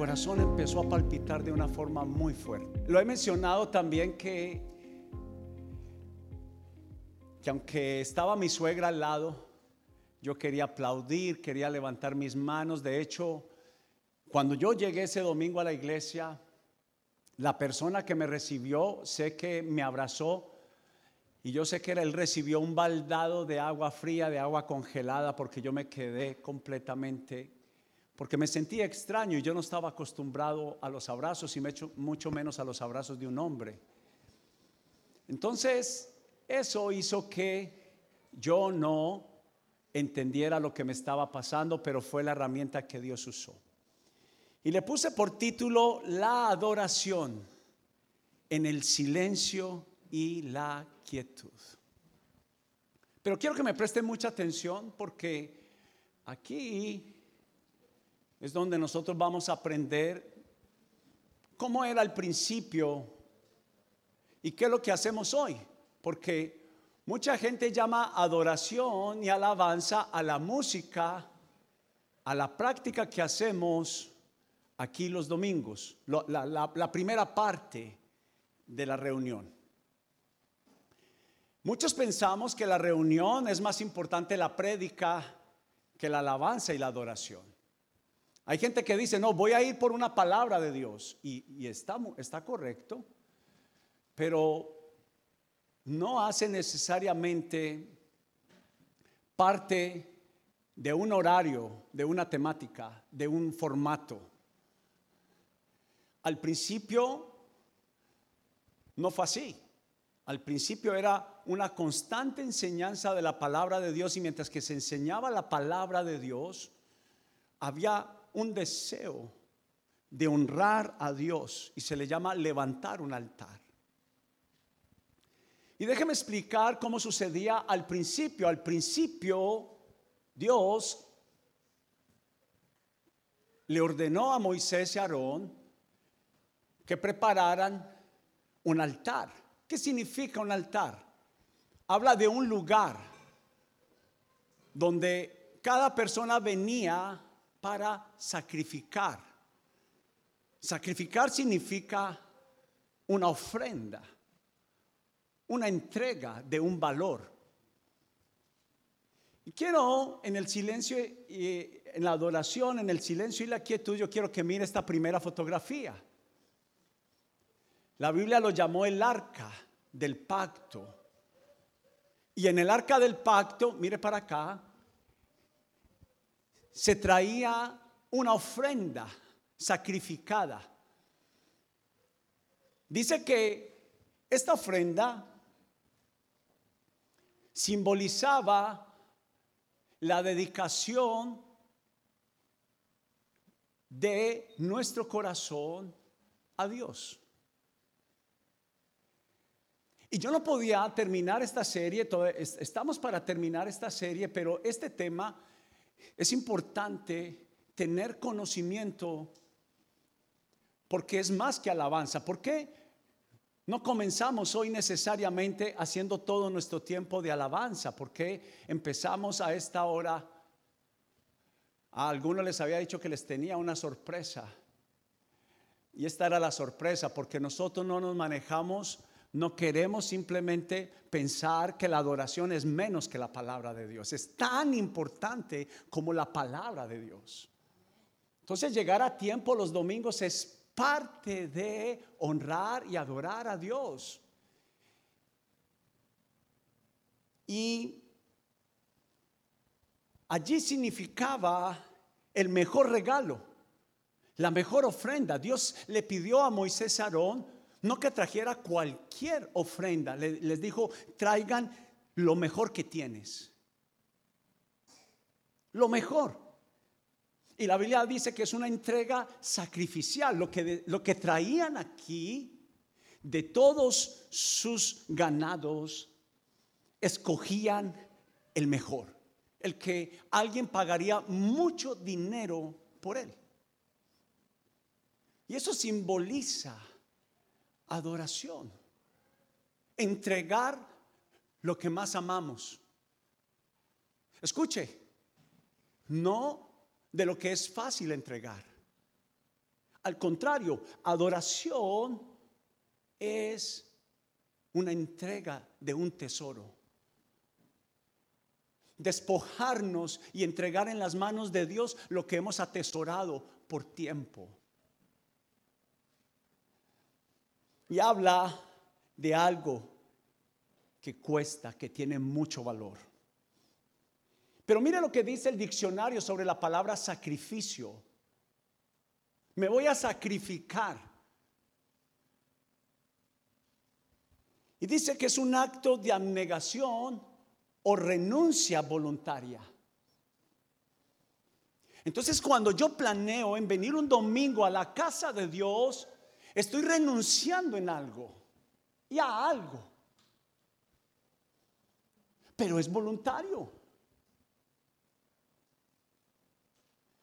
corazón empezó a palpitar de una forma muy fuerte. Lo he mencionado también que, que aunque estaba mi suegra al lado, yo quería aplaudir, quería levantar mis manos. De hecho, cuando yo llegué ese domingo a la iglesia, la persona que me recibió, sé que me abrazó y yo sé que él recibió un baldado de agua fría, de agua congelada, porque yo me quedé completamente, porque me sentía extraño y yo no estaba acostumbrado a los abrazos y mucho menos a los abrazos de un hombre. Entonces, eso hizo que yo no entendiera lo que me estaba pasando, pero fue la herramienta que Dios usó. Y le puse por título La adoración en el silencio y la quietud. Pero quiero que me presten mucha atención porque aquí es donde nosotros vamos a aprender cómo era el principio y qué es lo que hacemos hoy. Porque mucha gente llama adoración y alabanza a la música, a la práctica que hacemos aquí los domingos, la, primera parte de la reunión. Muchos pensamos que la reunión es más importante la prédica que la alabanza y la adoración. Hay gente que dice, no, voy a ir por una palabra de Dios y, está, está correcto, pero no hace necesariamente parte de un horario, de una temática, de un formato. Al principio no fue así. Al principio era una constante enseñanza de la palabra de Dios y mientras que se enseñaba la palabra de Dios, había un deseo de honrar a Dios y se le llama levantar un altar. Y déjeme explicar cómo sucedía al principio. Al principio Dios le ordenó a Moisés y Aarón que prepararan un altar. ¿Qué significa un altar? Habla de un lugar donde cada persona venía para sacrificar. Sacrificar significa una ofrenda, una entrega de un valor. Y quiero en el silencio y en la adoración, en el silencio y la quietud, yo quiero que mire esta primera fotografía. La Biblia lo llamó el arca del pacto. Y en el arca del pacto, mire para acá, se traía una ofrenda sacrificada. Dice que esta ofrenda simbolizaba la dedicación de nuestro corazón a Dios. Y yo no podía terminar esta serie, estamos para terminar esta serie, pero este tema es importante tener conocimiento porque es más que alabanza. ¿Por qué no comenzamos hoy necesariamente haciendo todo nuestro tiempo de alabanza? ¿Por qué empezamos a esta hora? A algunos les había dicho que les tenía una sorpresa. Y esta era la sorpresa, porque nosotros no nos manejamos no queremos simplemente pensar que la adoración es menos que la palabra de Dios. Es tan importante como la palabra de Dios. Entonces llegar a tiempo los domingos es parte de honrar y adorar a Dios. Y allí significaba el mejor regalo, la mejor ofrenda. Dios le pidió a Moisés Aarón no que trajera cualquier ofrenda, les dijo, traigan lo mejor que tienes. Lo mejor. Y la Biblia dice que es una entrega sacrificial. Lo que, lo que traían aquí de todos sus ganados, escogían el mejor. El que alguien pagaría mucho dinero por él. Y eso simboliza adoración. Entregar lo que más amamos. Escuche, no de lo que es fácil entregar. Al contrario, adoración es una entrega de un tesoro. Despojarnos y entregar en las manos de Dios lo que hemos atesorado por tiempo. Y habla de algo que cuesta, que tiene mucho valor. Pero mire lo que dice el diccionario sobre la palabra sacrificio. Me voy a sacrificar. Y dice que es un acto de abnegación o renuncia voluntaria. Entonces cuando yo planeo en venir un domingo a la casa de Dios, estoy renunciando en algo y a algo. Pero es voluntario.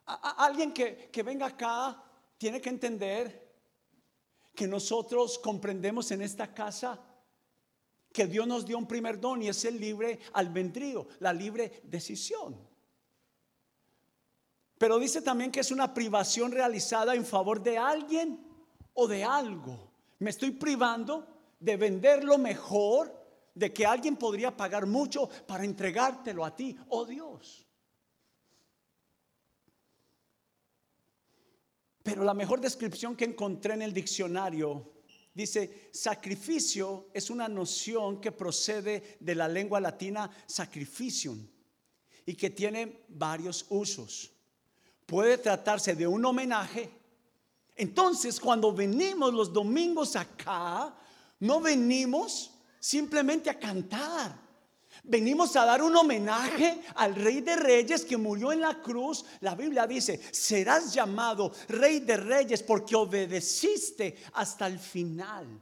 alguien que, que venga acá tiene que entender que nosotros comprendemos en esta casa que Dios nos dio un primer don y es el libre albedrío, la libre decisión. Pero dice también que es una privación realizada en favor de alguien o de algo. Me estoy privando de vender lo mejor, de que alguien podría pagar mucho para entregártelo a ti, oh Dios. Pero la mejor descripción que encontré en el diccionario Dice, sacrificio es una noción que procede de la lengua latina sacrificium y que tiene varios usos. Puede tratarse de un homenaje. Entonces, cuando venimos los domingos acá, no venimos simplemente a cantar. Venimos a dar un homenaje al Rey de Reyes que murió en la cruz. La Biblia dice, serás llamado Rey de Reyes porque obedeciste hasta el final.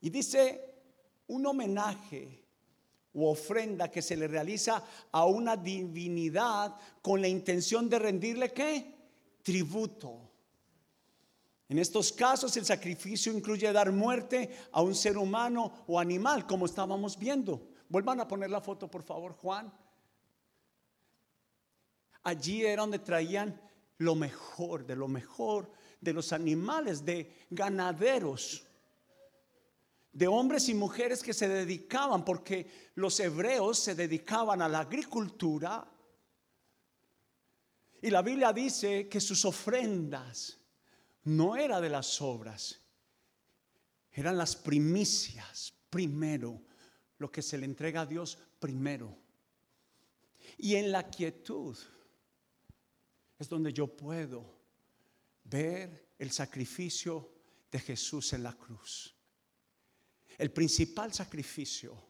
Y dice, un homenaje u ofrenda que se le realiza a una divinidad con la intención de rendirle qué? Tributo. En estos casos el sacrificio incluye dar muerte a un ser humano o animal, como estábamos viendo. Vuelvan a poner la foto, por favor, Juan. Allí era donde traían lo mejor, de lo mejor de los animales, de ganaderos, de hombres y mujeres que se dedicaban, porque los hebreos se dedicaban a la agricultura. Y la Biblia dice que sus ofrendas no era de las obras, eran las primicias primero, lo que se le entrega a Dios primero. Y en la quietud es donde yo puedo ver el sacrificio de Jesús en la cruz. El principal sacrificio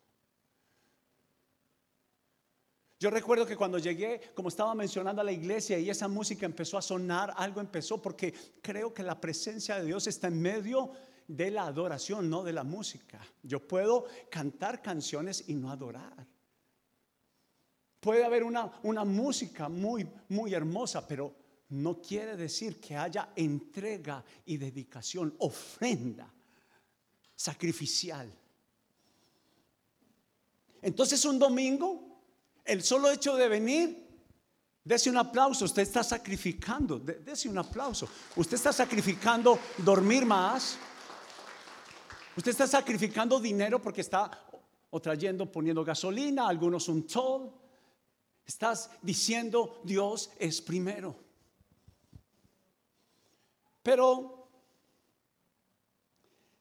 Yo recuerdo que cuando llegué, como estaba mencionando a la iglesia y esa música empezó a sonar, algo empezó porque creo que la presencia de Dios está en medio de la adoración, no de la música. Yo puedo cantar canciones y no adorar. Puede haber una, una música muy, muy hermosa, pero no quiere decir que haya entrega y dedicación, ofrenda sacrificial. Entonces un domingo el solo hecho de venir, dese un aplauso, usted está sacrificando, dese un aplauso. Usted está sacrificando dormir más. Usted está sacrificando dinero porque está o trayendo, poniendo gasolina, algunos un toll. Estás diciendo Dios es primero. Pero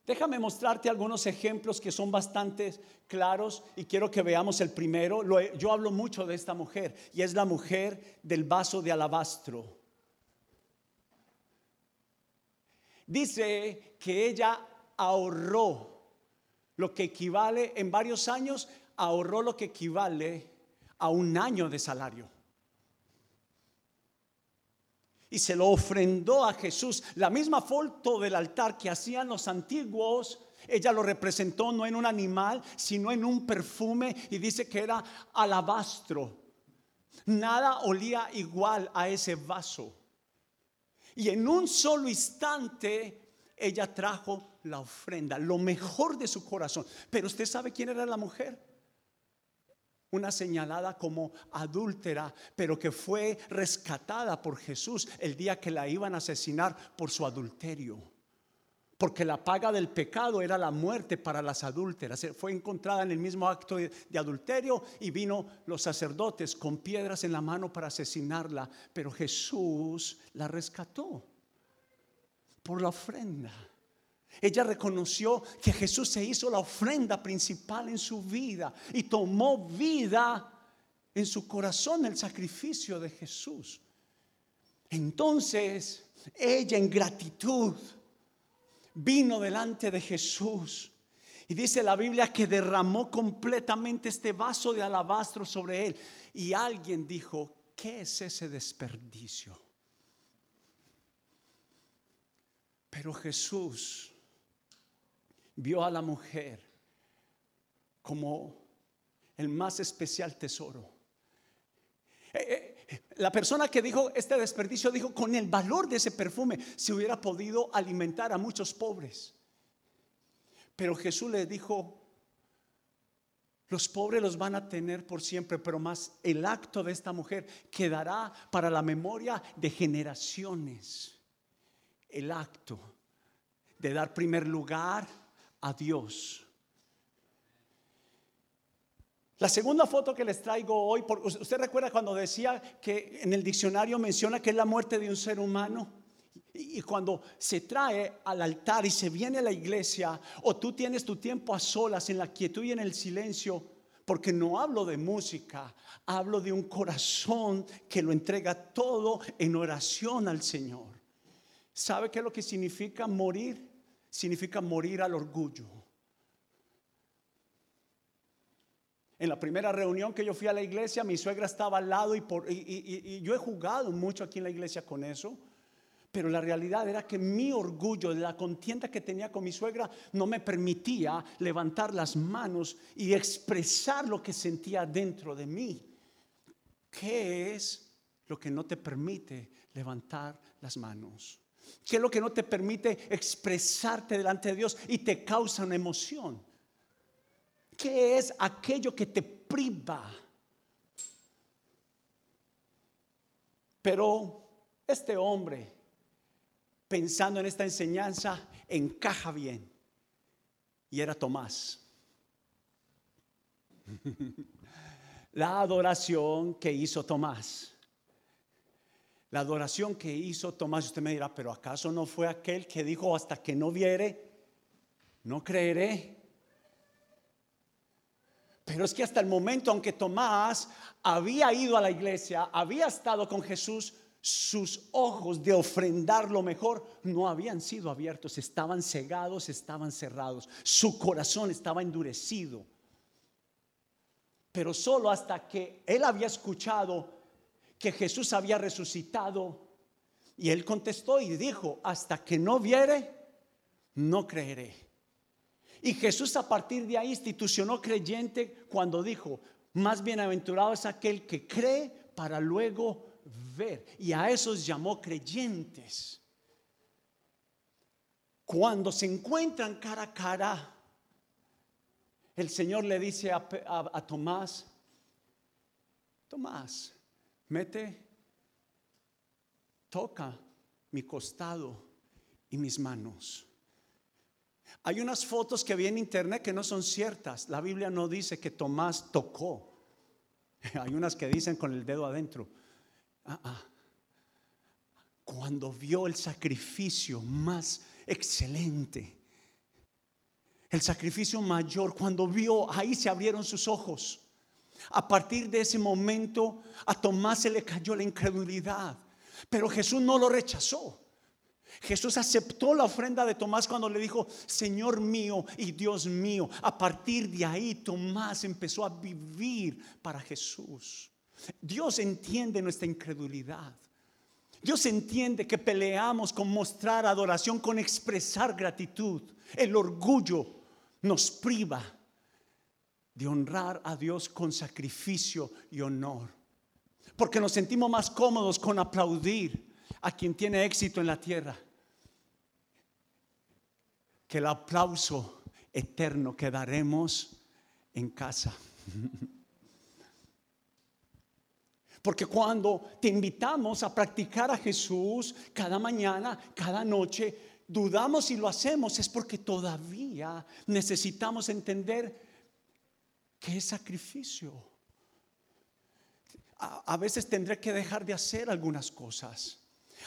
Déjame mostrarte algunos ejemplos que son bastante claros y quiero que veamos el primero. Yo hablo mucho de esta mujer y es la mujer del vaso de alabastro. Dice que ella ahorró lo que equivale en varios años, ahorró lo que equivale a un año de salario y se lo ofrendó a Jesús. La misma foto del altar que hacían los antiguos, ella lo representó no en un animal, sino en un perfume y dice que era alabastro. Nada olía igual a ese vaso. Y en un solo instante ella trajo la ofrenda, lo mejor de su corazón. Pero usted sabe quién era la mujer. Una señalada como adúltera, pero que fue rescatada por Jesús el día que la iban a asesinar por su adulterio. Porque la paga del pecado era la muerte para las adúlteras. Fue encontrada en el mismo acto de, adulterio y vino los sacerdotes con piedras en la mano para asesinarla. Pero Jesús la rescató por la ofrenda. Ella reconoció que Jesús se hizo la ofrenda principal en su vida y tomó vida en su corazón el sacrificio de Jesús. Entonces ella en gratitud vino delante de Jesús y dice la Biblia que derramó completamente este vaso de alabastro sobre él. Y alguien dijo, ¿qué es ese desperdicio? Pero Jesús vio a la mujer como el más especial tesoro. Eh, eh, la persona que dijo este desperdicio dijo, con el valor de ese perfume se hubiera podido alimentar a muchos pobres. Pero Jesús le dijo, los pobres los van a tener por siempre, pero más el acto de esta mujer quedará para la memoria de generaciones. El acto de dar primer lugar a Dios. La segunda foto que les traigo hoy, usted recuerda cuando decía que en el diccionario menciona que es la muerte de un ser humano. Y cuando se trae al altar y se viene a la iglesia, o tú tienes tu tiempo a solas en la quietud y en el silencio, porque no hablo de música, hablo de un corazón que lo entrega todo en oración al Señor. ¿Sabe qué es lo que significa morir? Significa morir al orgullo. En la primera reunión que yo fui a la iglesia, mi suegra estaba al lado y, yo he jugado mucho aquí en la iglesia con eso. Pero la realidad era que mi orgullo la contienda que tenía con mi suegra no me permitía levantar las manos y expresar lo que sentía dentro de mí. ¿Qué es lo que no te permite levantar las manos? ¿Qué es lo que no te permite expresarte delante de Dios y te causa una emoción? ¿Qué es aquello que te priva? Pero este hombre, pensando en esta enseñanza, encaja bien. Y era Tomás. La adoración que hizo Tomás la adoración que hizo Tomás, usted me dirá, pero ¿acaso no fue aquel que dijo hasta que no viere, no creeré? Pero es que hasta el momento, aunque Tomás había ido a la iglesia, había estado con Jesús, sus ojos de ofrendar lo mejor no habían sido abiertos, estaban cegados, estaban cerrados, su corazón estaba endurecido. Pero solo hasta que él había escuchado que Jesús había resucitado. Y él contestó y dijo, hasta que no viere, no creeré. Y Jesús a partir de ahí institucionó creyente cuando dijo, más bienaventurado es aquel que cree para luego ver. Y a esos llamó creyentes. Cuando se encuentran cara a cara, el Señor le dice a, a Tomás, Tomás, mete, toca mi costado y mis manos. Hay unas fotos que vi en internet que no son ciertas. La Biblia no dice que Tomás tocó. Hay unas que dicen con el dedo adentro. Ah, ah. Cuando vio el sacrificio más excelente, el sacrificio mayor, cuando vio, ahí se abrieron sus ojos. A partir de ese momento a Tomás se le cayó la incredulidad, pero Jesús no lo rechazó. Jesús aceptó la ofrenda de Tomás cuando le dijo, Señor mío y Dios mío. A partir de ahí Tomás empezó a vivir para Jesús. Dios entiende nuestra incredulidad. Dios entiende que peleamos con mostrar adoración, con expresar gratitud. El orgullo nos priva de honrar a Dios con sacrificio y honor. Porque nos sentimos más cómodos con aplaudir a quien tiene éxito en la tierra que el aplauso eterno que daremos en casa. Porque cuando te invitamos a practicar a Jesús cada mañana, cada noche, dudamos si lo hacemos, es porque todavía necesitamos entender es sacrificio. A, a, veces tendré que dejar de hacer algunas cosas.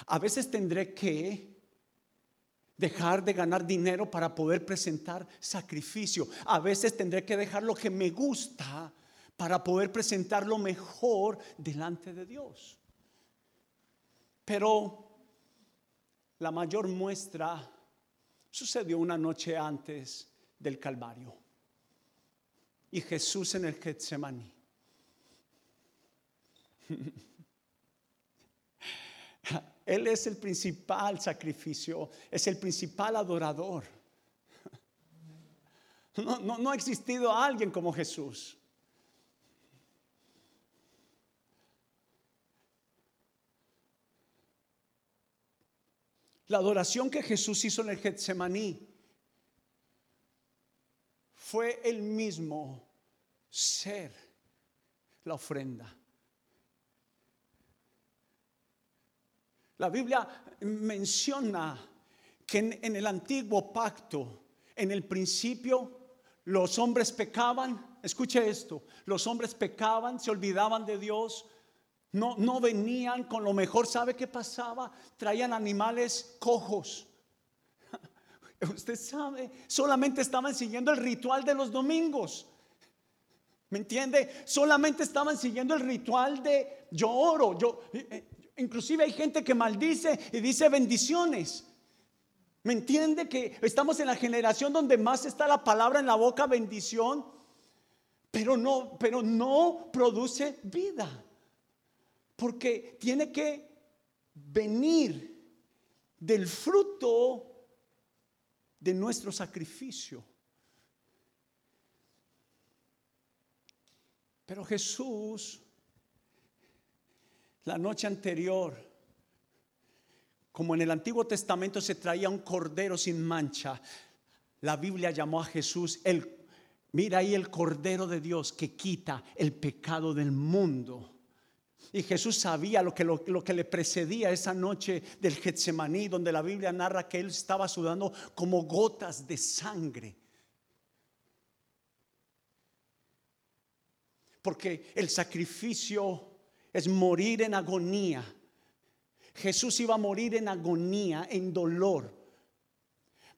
A veces tendré que dejar de ganar dinero para poder presentar sacrificio. A veces tendré que dejar lo que me gusta para poder presentar lo mejor delante de Dios. Pero la mayor muestra sucedió una noche antes del Calvario. Y Jesús en el Getsemaní. Él es el principal sacrificio, es el principal adorador. No, no, no ha existido alguien como Jesús. La adoración que Jesús hizo en el Getsemaní fue el mismo ser la ofrenda. La Biblia menciona que en, el antiguo pacto, en el principio, los hombres pecaban. Escuche esto, los hombres pecaban, se olvidaban de Dios, no, no venían con lo mejor. ¿Sabe qué pasaba? Traían animales cojos. Usted sabe, solamente estaban siguiendo el ritual de los domingos. ¿Me entiende? Solamente estaban siguiendo el ritual de yo oro, yo eh, eh, Inclusive hay gente que maldice y dice bendiciones. ¿Me entiende que estamos en la generación donde más está la palabra en la boca bendición, pero no, pero no produce vida? Porque tiene que venir del fruto de nuestro sacrificio. Pero Jesús la noche anterior, como en el Antiguo Testamento se traía un cordero sin mancha, la Biblia llamó a Jesús el, mira ahí el cordero de Dios que quita el pecado del mundo. Y Jesús sabía lo que, lo, lo que le precedía esa noche del Getsemaní, donde la Biblia narra que él estaba sudando como gotas de sangre. Porque el sacrificio es morir en agonía. Jesús iba a morir en agonía, en dolor.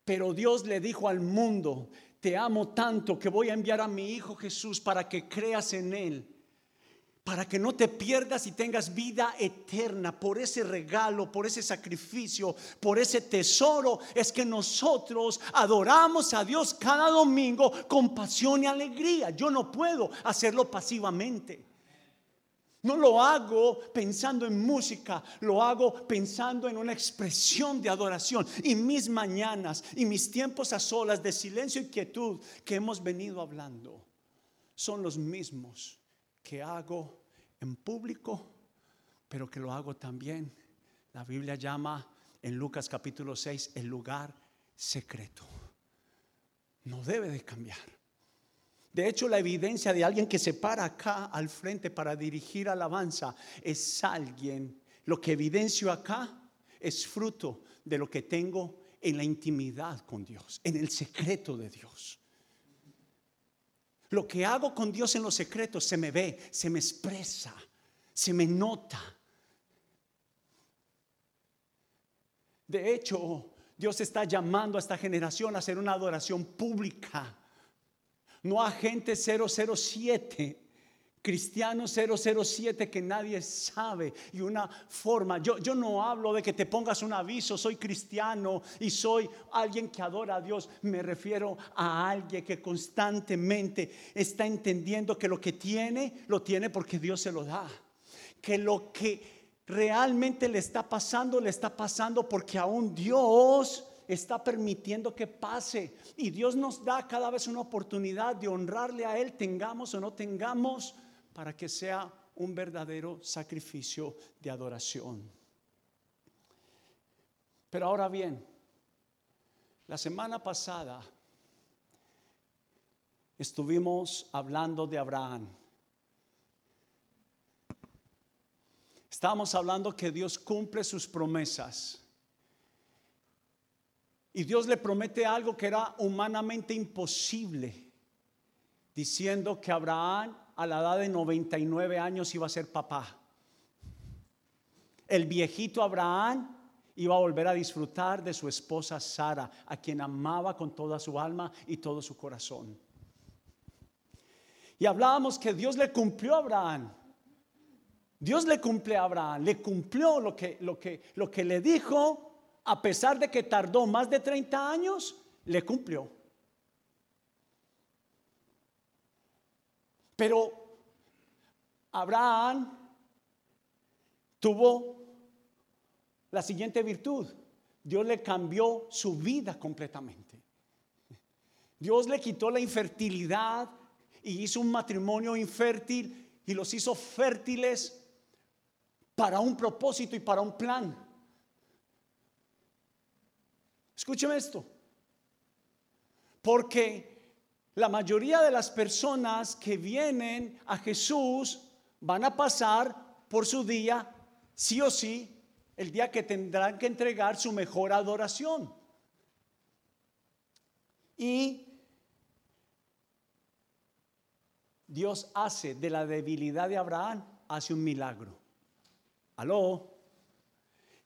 Pero Dios le dijo al mundo, te amo tanto que voy a enviar a mi Hijo Jesús para que creas en Él, para que no te pierdas y tengas vida eterna por ese regalo, por ese sacrificio, por ese tesoro. Es que nosotros adoramos a Dios cada domingo con pasión y alegría. Yo no puedo hacerlo pasivamente. No lo hago pensando en música, lo hago pensando en una expresión de adoración. Y mis mañanas y mis tiempos a solas de silencio y quietud que hemos venido hablando son los mismos que hago en público, pero que lo hago también. La Biblia llama en Lucas capítulo 6 el lugar secreto. No debe de cambiar. De hecho, la evidencia de alguien que se para acá al frente para dirigir alabanza es alguien, lo que evidencio acá es fruto de lo que tengo en la intimidad con Dios, en el secreto de Dios. Lo que hago con Dios en los secretos se me ve, se me expresa, se me nota. De hecho, Dios está llamando a esta generación a hacer una adoración pública no agente 007, cristiano 007 que nadie sabe y una forma. Yo, yo no hablo de que te pongas un aviso, soy cristiano y soy alguien que adora a Dios. Me refiero a alguien que constantemente está entendiendo que lo que tiene, lo tiene porque Dios se lo da. Que lo que realmente le está pasando, le está pasando porque aún Dios está permitiendo que pase. Y Dios nos da cada vez una oportunidad de honrarle a Él, tengamos o no tengamos, para que sea un verdadero sacrificio de adoración. Pero ahora bien, la semana pasada estuvimos hablando de Abraham. Estábamos hablando que Dios cumple sus promesas. Y Dios le promete algo que era humanamente imposible, diciendo que Abraham a la edad de 99 años iba a ser papá. El viejito Abraham iba a volver a disfrutar de su esposa Sara, a quien amaba con toda su alma y todo su corazón. Y hablábamos que Dios le cumplió a Abraham. Dios le cumple a Abraham, le cumplió lo que, lo que, lo que le dijo a pesar de que tardó más de 30 años, le cumplió. Pero Abraham tuvo la siguiente virtud. Dios le cambió su vida completamente. Dios le quitó la infertilidad y hizo un matrimonio infértil y los hizo fértiles para un propósito y para un plan. Escúcheme esto. Porque la mayoría de las personas que vienen a Jesús van a pasar por su día, sí o sí, el día que tendrán que entregar su mejor adoración. Y Dios hace de la debilidad de Abraham, hace un milagro. Aló,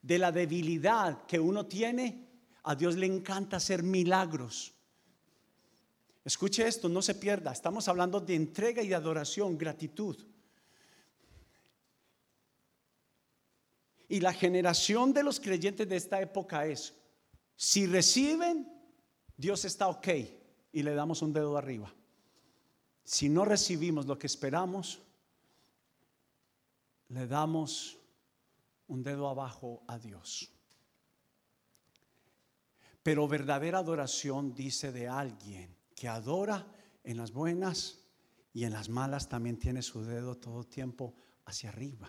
de la debilidad que uno tiene, a Dios le encanta hacer milagros. Escuche esto, no se pierda. Estamos hablando de entrega y de adoración, gratitud. Y la generación de los creyentes de esta época es, si reciben, Dios está ok y le damos un dedo arriba. Si no recibimos lo que esperamos, le damos un dedo abajo a Dios. Pero verdadera adoración dice de alguien que adora en las buenas y en las malas también tiene su dedo todo tiempo hacia arriba.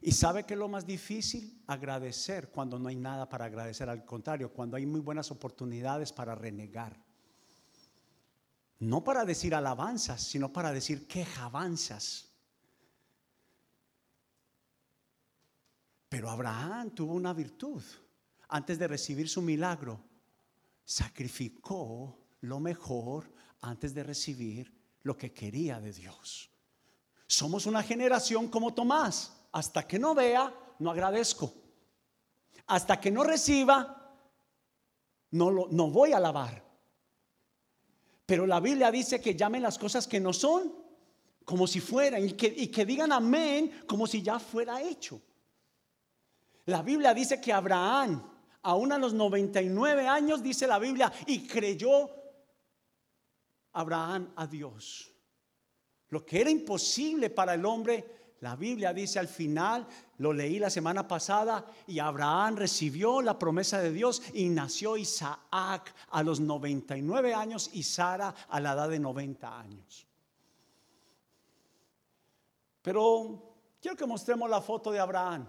Y sabe que lo más difícil, agradecer cuando no hay nada para agradecer, al contrario, cuando hay muy buenas oportunidades para renegar. No para decir alabanzas, sino para decir quejabanzas. Pero Abraham tuvo una virtud. Antes de recibir su milagro, sacrificó lo mejor antes de recibir lo que quería de Dios. Somos una generación como Tomás. Hasta que no vea, no agradezco. Hasta que no reciba, no, lo, no voy a alabar. Pero la Biblia dice que llamen las cosas que no son como si fueran y que, y que digan amén como si ya fuera hecho. La Biblia dice que Abraham, aún a los 99 años, dice la Biblia, y creyó Abraham a Dios. Lo que era imposible para el hombre, la Biblia dice al final, lo leí la semana pasada, y Abraham recibió la promesa de Dios y nació Isaac a los 99 años y Sara a la edad de 90 años. Pero quiero que mostremos la foto de Abraham.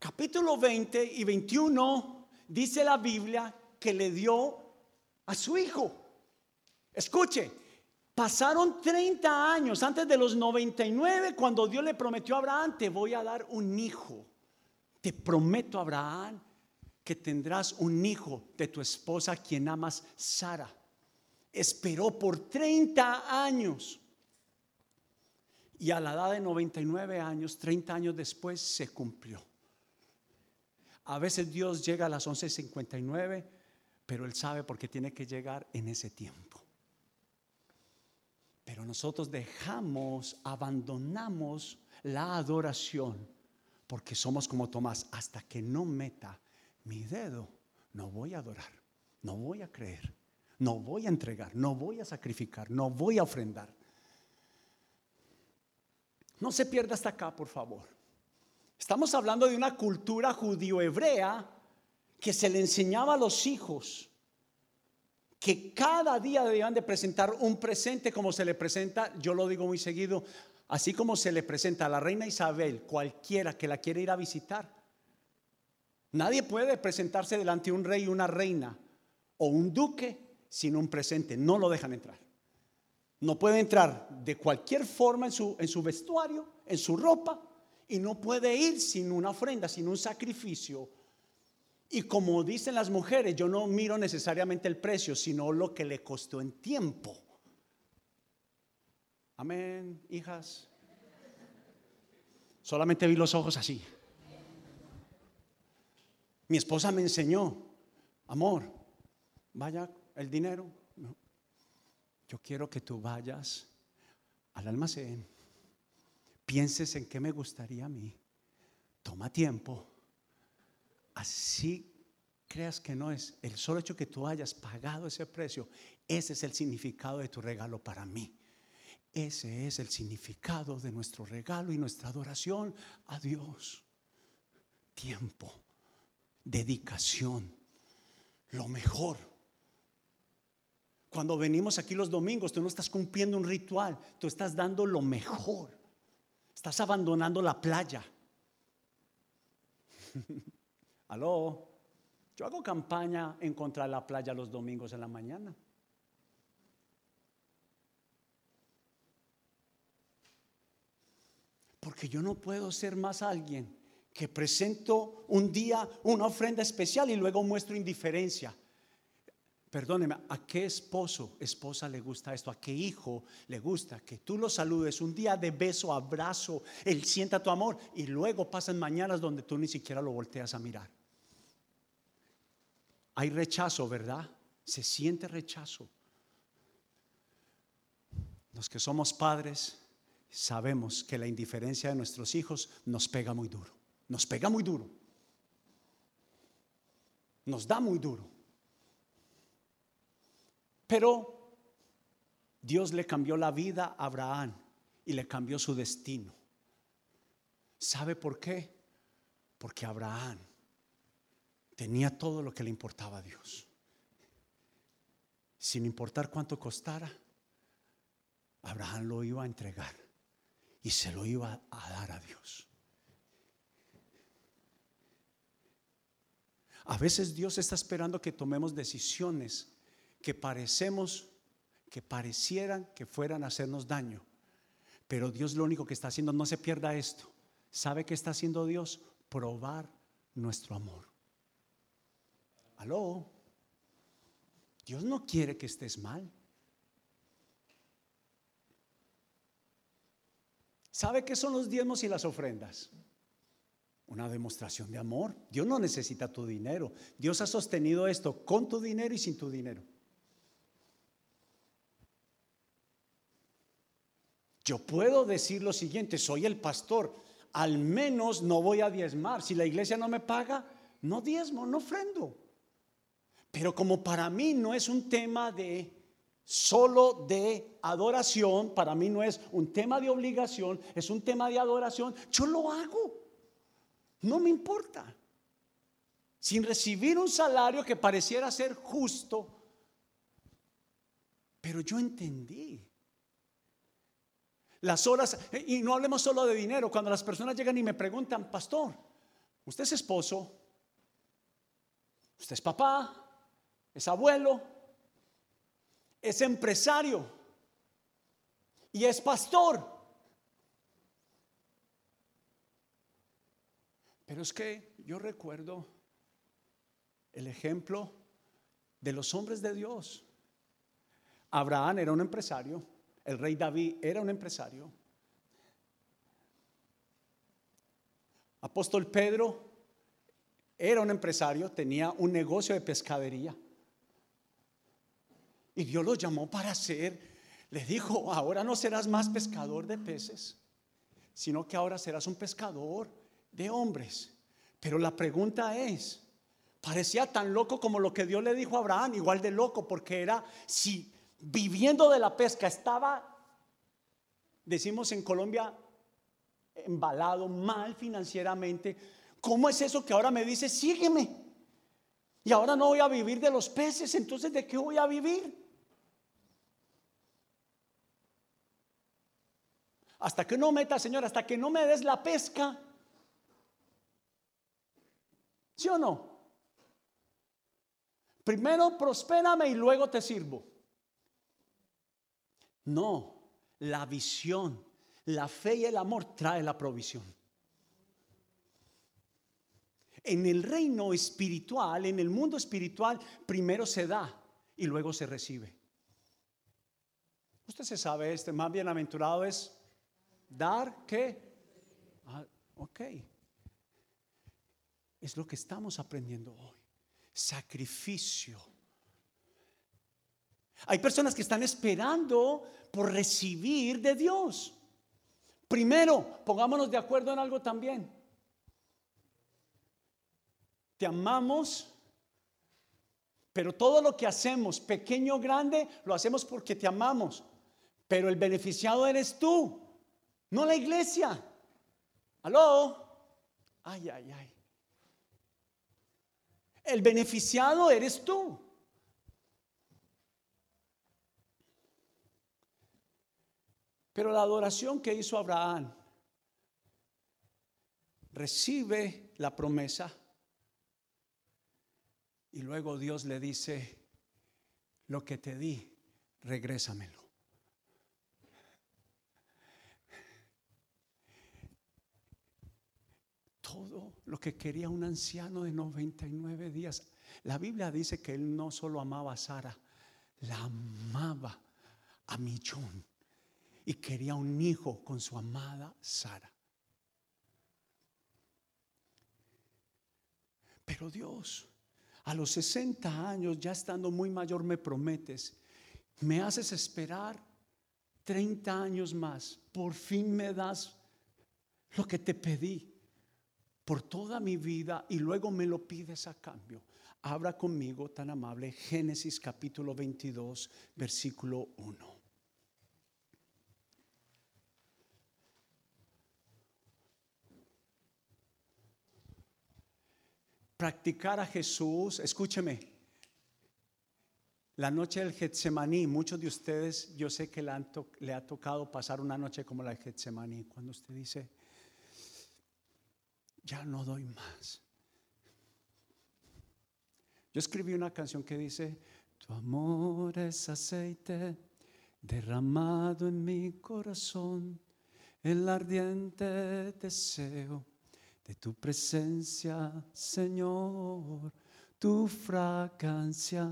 Capítulo 20 y 21 dice la Biblia que le dio a su hijo. Escuche, pasaron 30 años antes de los 99 cuando Dios le prometió a Abraham, te voy a dar un hijo. Te prometo, Abraham, que tendrás un hijo de tu esposa, quien amas, Sara. Esperó por 30 años. Y a la edad de 99 años, 30 años después, se cumplió. A veces Dios llega a las 11:59, pero Él sabe por qué tiene que llegar en ese tiempo. Pero nosotros dejamos, abandonamos la adoración, porque somos como Tomás, hasta que no meta mi dedo, no voy a adorar, no voy a creer, no voy a entregar, no voy a sacrificar, no voy a ofrendar. No se pierda hasta acá, por favor. Estamos hablando de una cultura judío-hebrea que se le enseñaba a los hijos que cada día debían de presentar un presente como se le presenta, yo lo digo muy seguido, así como se le presenta a la reina Isabel, cualquiera que la quiere ir a visitar. Nadie puede presentarse delante de un rey una reina o un duque sin un presente. No lo dejan entrar. No puede entrar de cualquier forma en su, en su vestuario, en su ropa, y no puede ir sin una ofrenda, sin un sacrificio. Y como dicen las mujeres, yo no miro necesariamente el precio, sino lo que le costó en tiempo. Amén, hijas. Solamente vi los ojos así. Mi esposa me enseñó, amor, vaya el dinero. Yo quiero que tú vayas al almacén, pienses en qué me gustaría a mí, toma tiempo, así creas que no es el solo hecho que tú hayas pagado ese precio, ese es el significado de tu regalo para mí. Ese es el significado de nuestro regalo y nuestra adoración a Dios. Tiempo dedicación, lo mejor. Cuando venimos aquí los domingos, tú no estás cumpliendo un ritual, tú estás dando lo mejor. Estás abandonando la playa. Aló, yo hago campaña en contra de la playa los domingos en la mañana. Porque yo no puedo ser más alguien que presento un día una ofrenda especial y luego muestro indiferencia. Perdóneme, ¿a qué esposo, esposa le gusta esto? ¿A qué hijo le gusta que tú lo saludes un día de beso, abrazo, él sienta tu amor y luego pasan mañanas donde tú ni siquiera lo volteas a mirar? Hay rechazo, ¿verdad? Se siente rechazo. Los que somos padres sabemos que la indiferencia de nuestros hijos nos pega muy duro nos pega muy duro. Nos da muy duro. Pero Dios le cambió la vida a Abraham y le cambió su destino. ¿Sabe por qué? Porque Abraham tenía todo lo que le importaba a Dios. Sin importar cuánto costara, Abraham lo iba a entregar y se lo iba a dar a Dios. A veces Dios está esperando que tomemos decisiones que parecemos, que parecieran que fueran a hacernos daño. Pero Dios lo único que está haciendo, no se pierda esto. ¿Sabe qué está haciendo Dios? Probar nuestro amor. Aló. Dios no quiere que estés mal. ¿Sabe qué son los diezmos y las ofrendas? una demostración de amor. Dios no necesita tu dinero. Dios ha sostenido esto con tu dinero y sin tu dinero. Yo puedo decir lo siguiente, soy el pastor, al menos no voy a diezmar. Si la iglesia no me paga, no diezmo, no ofrendo. Pero como para mí no es un tema de solo de adoración, para mí no es un tema de obligación, es un tema de adoración, yo lo hago. No me importa. Sin recibir un salario que pareciera ser justo. Pero yo entendí. Las horas, y no hablemos solo de dinero, cuando las personas llegan y me preguntan, pastor, usted es esposo, usted es papá, es abuelo, es empresario y es pastor. Pero es que yo recuerdo el ejemplo de los hombres de Dios. Abraham era un empresario, el rey David era un empresario. Apóstol Pedro era un empresario, tenía un negocio de pescadería. Y Dios lo llamó para ser, le dijo, ahora no serás más pescador de peces, sino que ahora serás un pescador de hombres. Pero la pregunta es, parecía tan loco como lo que Dios le dijo a Abraham, igual de loco, porque era, si viviendo de la pesca estaba, decimos en Colombia, embalado mal financieramente, ¿cómo es eso que ahora me dice, sígueme? Y ahora no voy a vivir de los peces, entonces ¿de qué voy a vivir? Hasta que no meta, Señor, hasta que no me des la pesca, ¿Sí o no? Primero prospérame y luego te sirvo. No, la visión, la fe y el amor trae la provisión. En el reino espiritual, en el mundo espiritual, primero se da y luego se recibe. Usted se sabe este, más bienaventurado es dar que... Ah, ok. Es lo que estamos aprendiendo hoy. Sacrificio. Hay personas que están esperando por recibir de Dios. Primero, pongámonos de acuerdo en algo también. Te amamos, pero todo lo que hacemos, pequeño o grande, lo hacemos porque te amamos. Pero el beneficiado eres tú, no la iglesia. ¿Aló? Ay, ay, ay. El beneficiado eres tú. Pero la adoración que hizo Abraham recibe la promesa y luego Dios le dice, lo que te di, regrésamelo. Todo lo que quería un anciano de 99 días. La Biblia dice que él no solo amaba a Sara, la amaba a millón y quería un hijo con su amada Sara. Pero Dios, a los 60 años, ya estando muy mayor, me prometes, me haces esperar 30 años más, por fin me das lo que te pedí por toda mi vida y luego me lo pides a cambio. Abra conmigo, tan amable, Génesis capítulo 22, versículo 1. Practicar a Jesús, escúcheme, la noche del Getsemaní, muchos de ustedes, yo sé que le, ha tocado pasar una noche como la del Getsemaní, cuando usted dice, ya no doy más. Yo escribí una canción que dice, tu amor es aceite derramado en mi corazón, el ardiente deseo de tu presencia, Señor, tu fragancia,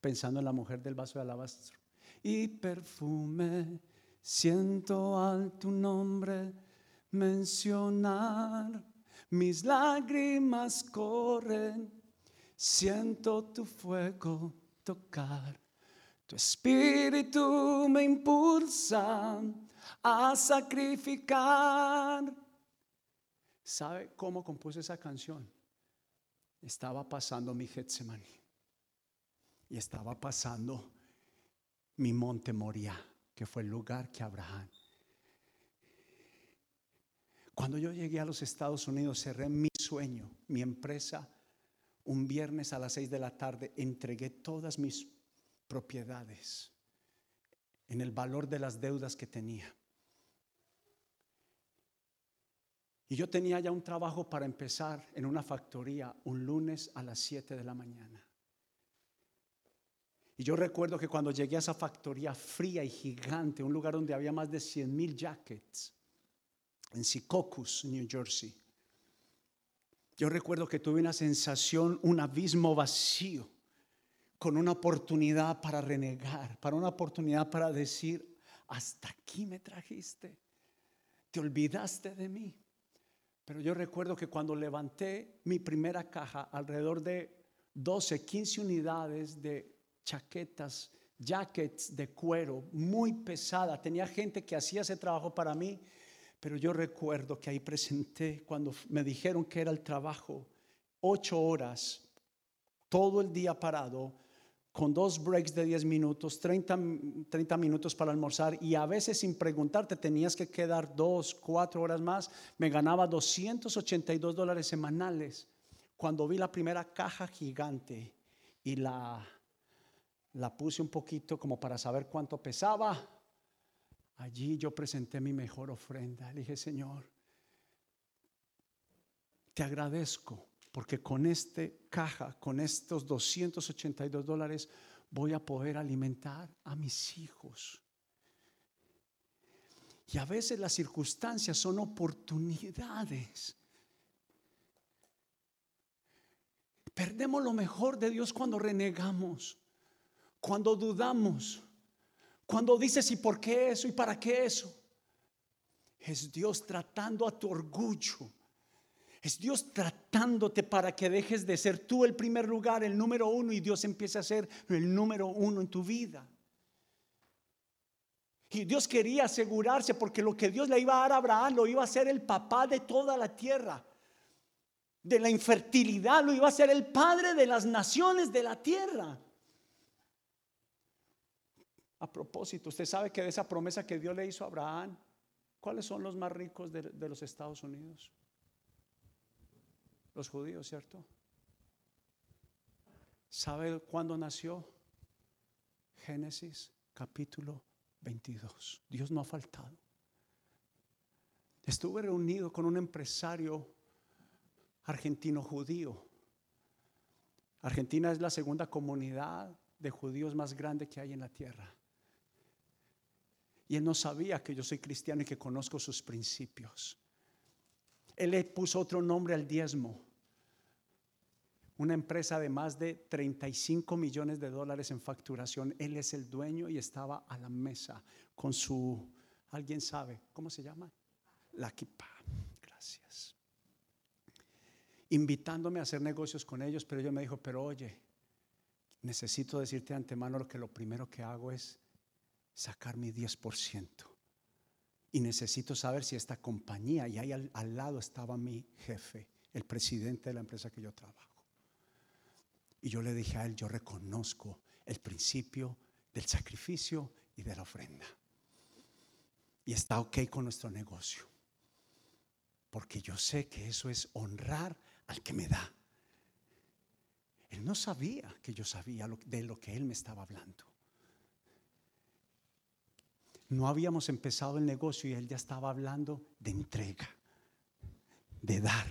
pensando en la mujer del vaso de alabastro, y perfume, siento al tu nombre mencionar, mis lágrimas corren, siento tu fuego tocar, tu espíritu me impulsa a sacrificar ¿Sabe cómo compuse esa canción? Estaba pasando mi Getsemaní y estaba pasando mi monte Moria, que fue el lugar que Abraham. Cuando yo llegué a los Estados Unidos, cerré mi sueño, mi empresa. Un viernes a las seis de la tarde entregué todas mis propiedades en el valor de las deudas que tenía. Y yo tenía ya un trabajo para empezar en una factoría un lunes a las 7 de la mañana. Y yo recuerdo que cuando llegué a esa factoría fría y gigante, un lugar donde había más de 100 mil jackets, en Secaucus, New Jersey, yo recuerdo que tuve una sensación, un abismo vacío, con una oportunidad para renegar, para una oportunidad para decir, hasta aquí me trajiste, te olvidaste de mí. Pero yo recuerdo que cuando levanté mi primera caja, alrededor de 12, 15 unidades de chaquetas, jackets de cuero, muy pesada. Tenía gente que hacía ese trabajo para mí, pero yo recuerdo que ahí presenté, cuando me dijeron que era el trabajo, ocho horas, todo el día parado, con dos breaks de 10 minutos, 30, 30, minutos para almorzar y a veces sin preguntarte tenías que quedar dos, cuatro horas más, me ganaba 282 dólares semanales. Cuando vi la primera caja gigante y la, la puse un poquito como para saber cuánto pesaba, allí yo presenté mi mejor ofrenda. Le dije, Señor, te agradezco porque con este caja, con estos 282 dólares, voy a poder alimentar a mis hijos. Y a veces las circunstancias son oportunidades. Perdemos lo mejor de Dios cuando renegamos, cuando dudamos, cuando dices, ¿y por qué eso? ¿Y para qué eso? Es Dios tratando a tu orgullo es Dios tratándote para que dejes de ser tú el primer lugar, el número uno, y Dios empiece a ser el número uno en tu vida. Y Dios quería asegurarse porque lo que Dios le iba a dar a Abraham lo iba a ser el papá de toda la tierra. De la infertilidad lo iba a ser el padre de las naciones de la tierra. A propósito, usted sabe que de esa promesa que Dios le hizo a Abraham, ¿cuáles son los más ricos de, de los Estados Unidos? Los judíos, ¿cierto? ¿Sabe cuándo nació? Génesis capítulo 22. Dios no ha faltado. Estuve reunido con un empresario argentino judío. Argentina es la segunda comunidad de judíos más grande que hay en la tierra. Y él no sabía que yo soy cristiano y que conozco sus principios. Él le puso otro nombre al diezmo. Una empresa de más de 35 millones de dólares en facturación. Él es el dueño y estaba a la mesa con su, alguien sabe, ¿cómo se llama? La Kipa. Gracias. Invitándome a hacer negocios con ellos, pero yo me dijo, pero oye, necesito decirte de antemano que lo primero que hago es sacar mi 10% y necesito saber si esta compañía, y ahí al, lado estaba mi jefe, el presidente de la empresa que yo trabajo. Y yo le dije a él, yo reconozco el principio del sacrificio y de la ofrenda. Y está ok con nuestro negocio. Porque yo sé que eso es honrar al que me da. Él no sabía que yo sabía de lo que él me estaba hablando. No habíamos empezado el negocio y él ya estaba hablando de entrega, de dar.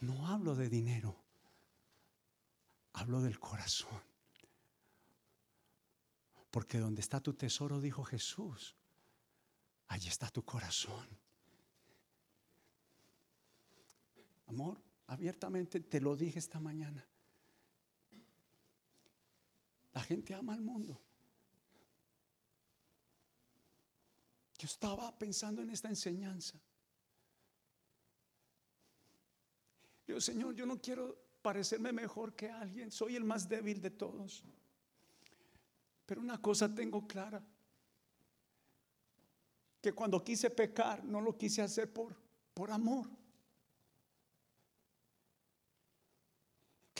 No hablo de dinero, hablo del corazón. Porque donde está tu tesoro, dijo Jesús, allí está tu corazón. Amor, abiertamente te lo dije esta mañana. La gente ama al mundo. Yo estaba pensando en esta enseñanza. Yo, Señor, yo no quiero parecerme mejor que alguien, soy el más débil de todos. Pero una cosa tengo clara, que cuando quise pecar, no lo quise hacer por, por amor.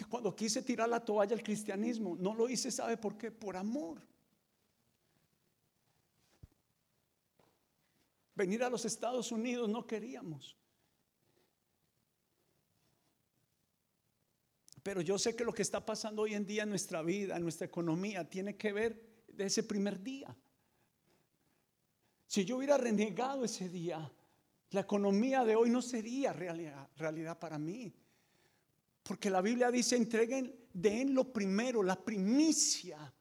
Cuando quise tirar la toalla al cristianismo, no lo hice, ¿sabe por qué? Por amor. Venir a los Estados Unidos no queríamos. Pero yo sé que lo que está pasando hoy en día en nuestra vida, en nuestra economía, tiene que ver de ese primer día. Si yo hubiera renegado ese día, la economía de hoy no sería realidad, realidad para mí. Porque la Biblia dice, entreguen, den lo primero, la primicia,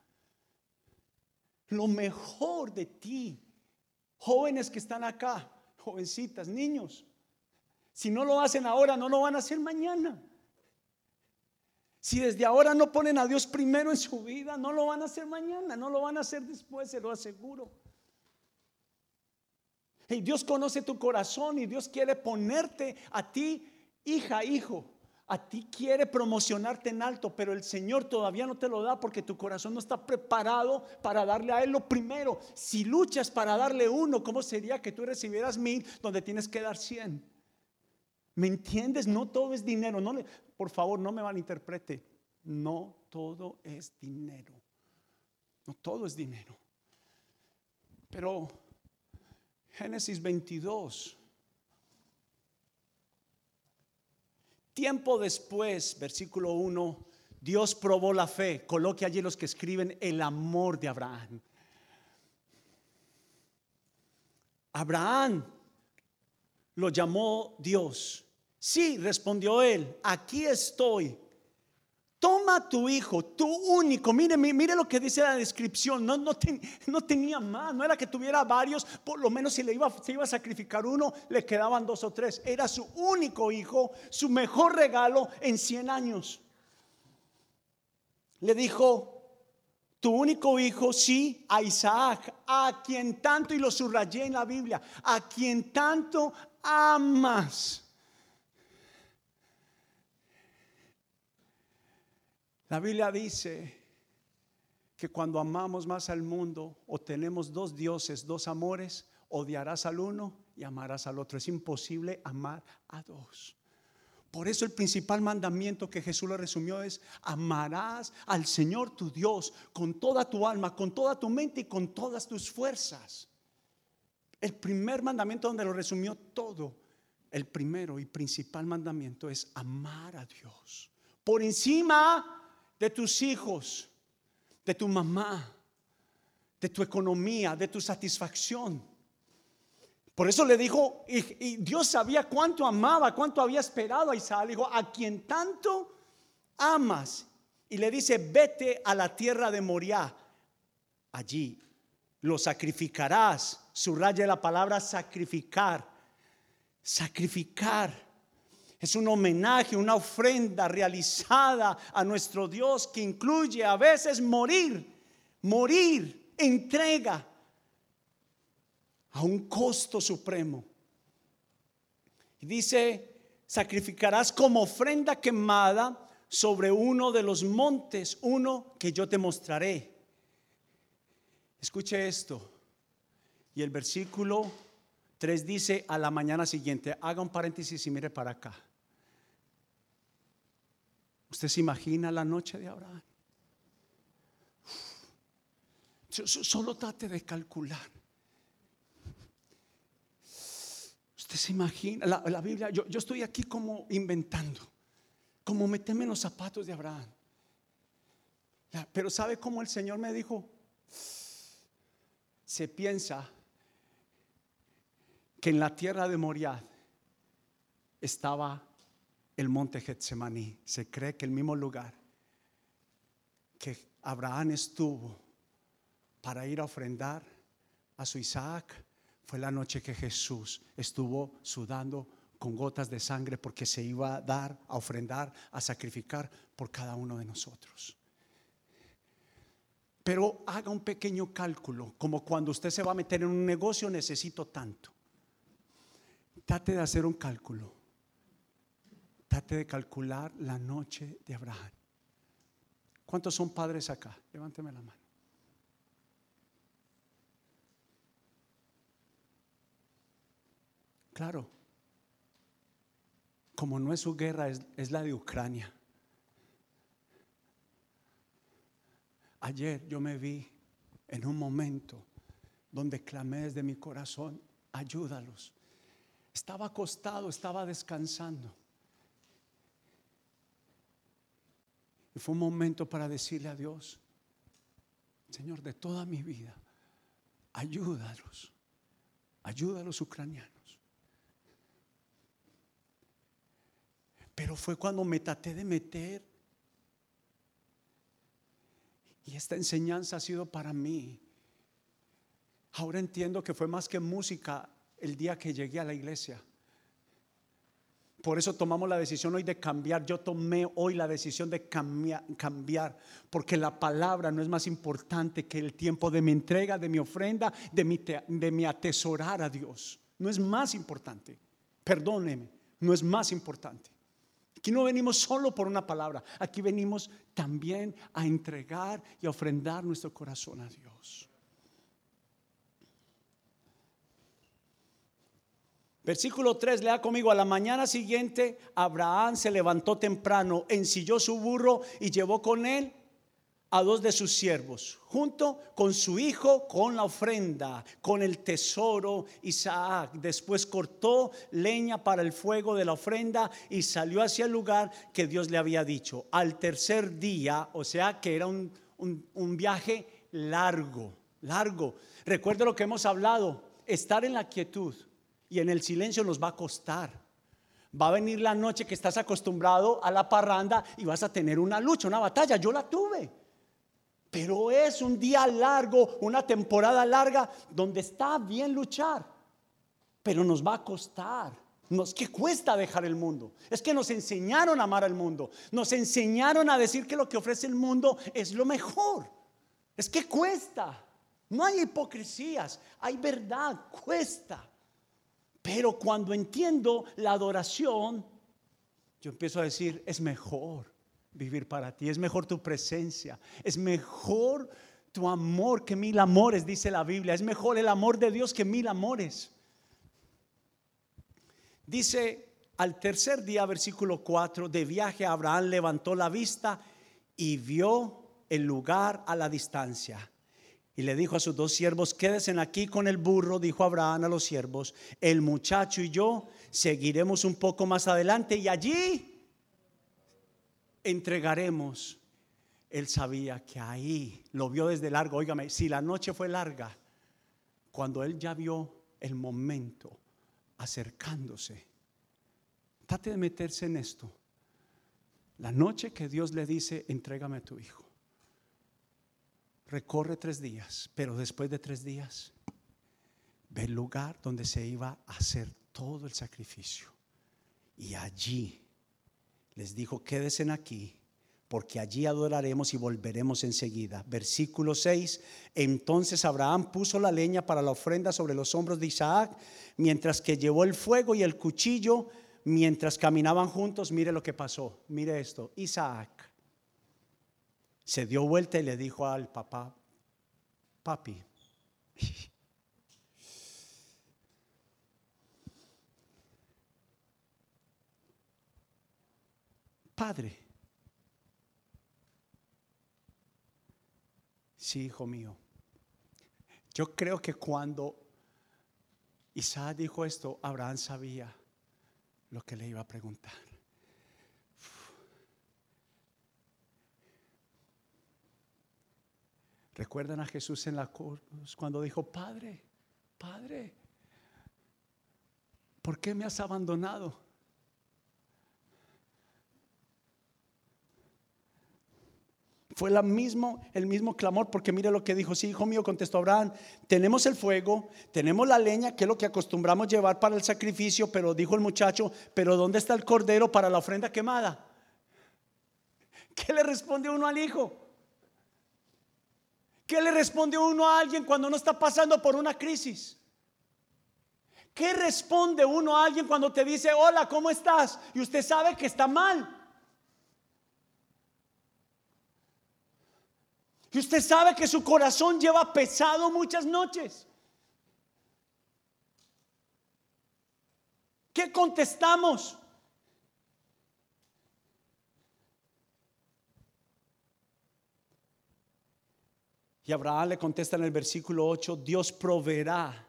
lo mejor de ti. Jóvenes que están acá, jovencitas, niños, si no lo hacen ahora, no lo van a hacer mañana. Si desde ahora no ponen a Dios primero en su vida, no lo van a hacer mañana, no lo van a hacer después, se lo aseguro. Y Dios conoce tu corazón y Dios quiere ponerte a ti, hija, hijo, a ti quiere promocionarte en alto, pero el Señor todavía no te lo da porque tu corazón no está preparado para darle a Él lo primero. Si luchas para darle uno, ¿cómo sería que tú recibieras mil donde tienes que dar cien? ¿Me entiendes? No todo es dinero. No por favor, no me malinterprete. No todo es dinero. No todo es dinero. Pero Génesis 22 Tiempo después, versículo 1, Dios probó la fe. Coloque allí los que escriben el amor de Abraham. Abraham lo llamó Dios. Sí, respondió él, aquí estoy. Toma tu hijo, tu único. Mire, mire lo que dice la descripción. No, no, tenía más, no era que tuviera varios. Por lo menos si le iba, se iba a sacrificar uno, le quedaban dos o tres. Era su único hijo, su mejor regalo en 100 años. Le dijo, tu único hijo, sí, a Isaac, a quien tanto, y lo subrayé en la Biblia, a quien tanto amas. La Biblia dice que cuando amamos más al mundo o tenemos dos dioses, dos amores, odiarás al uno y amarás al otro. Es imposible amar a dos. Por eso el principal mandamiento que Jesús lo resumió es, amarás al Señor tu Dios con toda tu alma, con toda tu mente y con todas tus fuerzas. El primer mandamiento donde lo resumió todo, el primero y principal mandamiento es amar a Dios. Por encima de tus hijos, de tu mamá, de tu economía, de tu satisfacción. Por eso le dijo, y, Dios sabía cuánto amaba, cuánto había esperado a Isaac. Le dijo, a quien tanto amas. Y le dice, vete a la tierra de Moriah. Allí lo sacrificarás. Subraya la palabra sacrificar. Sacrificar. Es un homenaje, una ofrenda realizada a nuestro Dios que incluye a veces morir, morir, entrega a un costo supremo. Y dice, sacrificarás como ofrenda quemada sobre uno de los montes, uno que yo te mostraré. Escuche esto. Y el versículo 3 dice a la mañana siguiente, haga un paréntesis y mire para acá. ¿Usted se imagina la noche de Abraham? Solo trate de calcular. Usted se imagina, la, Biblia, yo, estoy aquí como inventando, como meteme en los zapatos de Abraham. Pero ¿sabe cómo el Señor me dijo? Se piensa que en la tierra de Moriah estaba el monte Getsemaní. Se cree que el mismo lugar que Abraham estuvo para ir a ofrendar a su Isaac fue la noche que Jesús estuvo sudando con gotas de sangre porque se iba a dar, a ofrendar, a sacrificar por cada uno de nosotros. Pero haga un pequeño cálculo, como cuando usted se va a meter en un negocio, necesito tanto. Trate de hacer un cálculo. Trate de calcular la noche de Abraham. ¿Cuántos son padres acá? Levánteme la mano. Claro, como no es su guerra, es, es, la de Ucrania. Ayer yo me vi en un momento donde clamé desde mi corazón, ayúdalos. Estaba acostado, estaba descansando. Y fue un momento para decirle a Dios, Señor, de toda mi vida, ayúdalos, ayuda a los ucranianos. Pero fue cuando me traté de meter. Y esta enseñanza ha sido para mí. Ahora entiendo que fue más que música el día que llegué a la iglesia. Por eso tomamos la decisión hoy de cambiar. Yo tomé hoy la decisión de cambiar, porque la palabra no es más importante que el tiempo de mi entrega, de mi ofrenda, de mi, de mi atesorar a Dios. No es más importante. Perdóneme, no es más importante. Aquí no venimos solo por una palabra, aquí venimos también a entregar y a ofrendar nuestro corazón a Dios. Versículo 3, lea conmigo, a la mañana siguiente Abraham se levantó temprano, ensilló su burro y llevó con él a dos de sus siervos, junto con su hijo, con la ofrenda, con el tesoro Isaac. Después cortó leña para el fuego de la ofrenda y salió hacia el lugar que Dios le había dicho. Al tercer día, o sea que era un, un viaje largo, largo. Recuerda lo que hemos hablado, estar en la quietud y en el silencio nos va a costar. Va a venir la noche que estás acostumbrado a la parranda y vas a tener una lucha, una batalla. Yo la tuve. Pero es un día largo, una temporada larga donde está bien luchar. Pero nos va a costar. Nos que cuesta dejar el mundo. Es que nos enseñaron a amar al mundo. Nos enseñaron a decir que lo que ofrece el mundo es lo mejor. Es que cuesta. No hay hipocresías, hay verdad, cuesta. Pero cuando entiendo la adoración, yo empiezo a decir, es mejor vivir para ti, es mejor tu presencia, es mejor tu amor que mil amores, dice la Biblia, es mejor el amor de Dios que mil amores. Dice al tercer día, versículo 4, de viaje Abraham levantó la vista y vio el lugar a la distancia. Y le dijo a sus dos siervos, quédense aquí con el burro, dijo Abraham a los siervos, el muchacho y yo seguiremos un poco más adelante y allí entregaremos. Él sabía que ahí lo vio desde largo. Óigame, si la noche fue larga, cuando él ya vio el momento acercándose, trate de meterse en esto. La noche que Dios le dice, entrégame a tu hijo recorre tres días, pero después de tres días ve el lugar donde se iba a hacer todo el sacrificio. Y allí les dijo, quédense aquí, porque allí adoraremos y volveremos enseguida. Versículo 6, entonces Abraham puso la leña para la ofrenda sobre los hombros de Isaac, mientras que llevó el fuego y el cuchillo, mientras caminaban juntos, mire lo que pasó, mire esto, Isaac se dio vuelta y le dijo al papá, papi, padre, sí, hijo mío, yo creo que cuando Isaac dijo esto, Abraham sabía lo que le iba a preguntar. ¿Recuerdan a Jesús en la cruz cuando dijo, Padre, Padre, ¿por qué me has abandonado? Fue la mismo, el mismo clamor, porque mire lo que dijo, sí, hijo mío, contestó Abraham, tenemos el fuego, tenemos la leña, que es lo que acostumbramos llevar para el sacrificio, pero dijo el muchacho, pero ¿dónde está el cordero para la ofrenda quemada? ¿Qué le responde uno al hijo? ¿Qué le responde uno a alguien cuando no está pasando por una crisis? ¿Qué responde uno a alguien cuando te dice, hola, ¿cómo estás? Y usted sabe que está mal. Y usted sabe que su corazón lleva pesado muchas noches. ¿Qué contestamos? Y Abraham le contesta en el versículo 8, Dios proveerá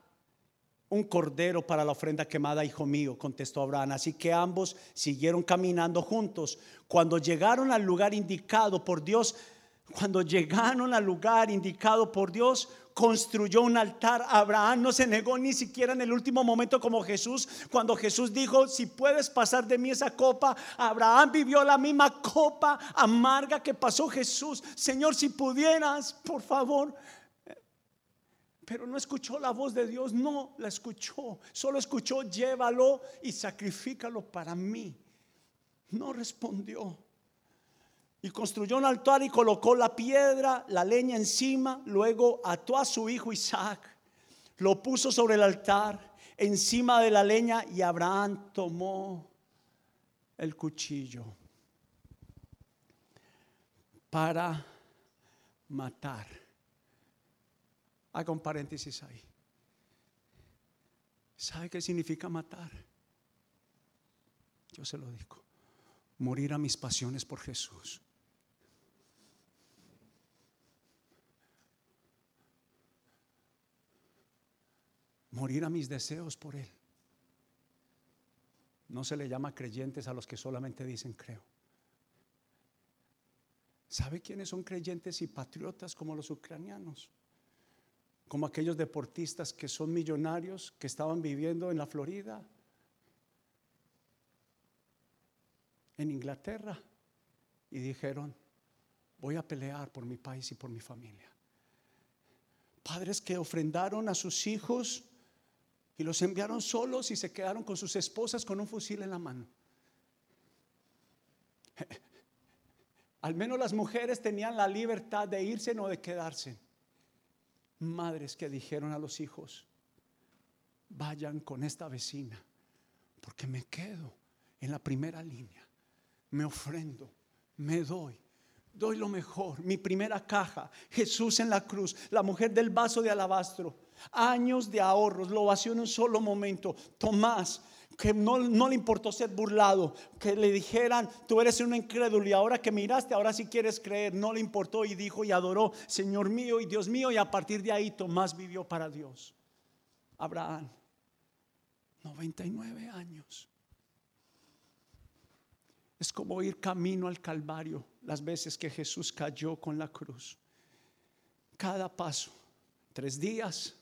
un cordero para la ofrenda quemada, hijo mío, contestó Abraham. Así que ambos siguieron caminando juntos. Cuando llegaron al lugar indicado por Dios, cuando llegaron al lugar indicado por Dios, construyó un altar. Abraham no se negó ni siquiera en el último momento como Jesús. Cuando Jesús dijo, si puedes pasar de mí esa copa, Abraham vivió la misma copa amarga que pasó Jesús. Señor, si pudieras, por favor. Pero no escuchó la voz de Dios, no la escuchó. Solo escuchó, llévalo y sacrifícalo para mí. No respondió y construyó un altar y colocó la piedra, la leña encima, luego ató a su hijo Isaac, lo puso sobre el altar, encima de la leña y Abraham tomó el cuchillo para matar. Haga un paréntesis ahí. ¿Sabe qué significa matar? Yo se lo digo. Morir a mis pasiones por Jesús. Morir a mis deseos por Él. No se le llama creyentes a los que solamente dicen creo. ¿Sabe quiénes son creyentes y patriotas como los ucranianos? como aquellos deportistas que son millonarios, que estaban viviendo en la Florida, en Inglaterra, y dijeron, voy a pelear por mi país y por mi familia. Padres que ofrendaron a sus hijos y los enviaron solos y se quedaron con sus esposas con un fusil en la mano. Al menos las mujeres tenían la libertad de irse o de quedarse. Madres que dijeron a los hijos, vayan con esta vecina, porque me quedo en la primera línea, me ofrendo, me doy, doy lo mejor, mi primera caja, Jesús en la cruz, la mujer del vaso de alabastro, años de ahorros, lo vació en un solo momento. Tomás, que no, le importó ser burlado, que le dijeran, tú eres un incrédulo y ahora que miraste, ahora si quieres creer, no le importó y dijo y adoró, Señor mío y Dios mío, y a partir de ahí Tomás vivió para Dios. Abraham, 99 años. Es como ir camino al Calvario las veces que Jesús cayó con la cruz. Cada paso, tres días,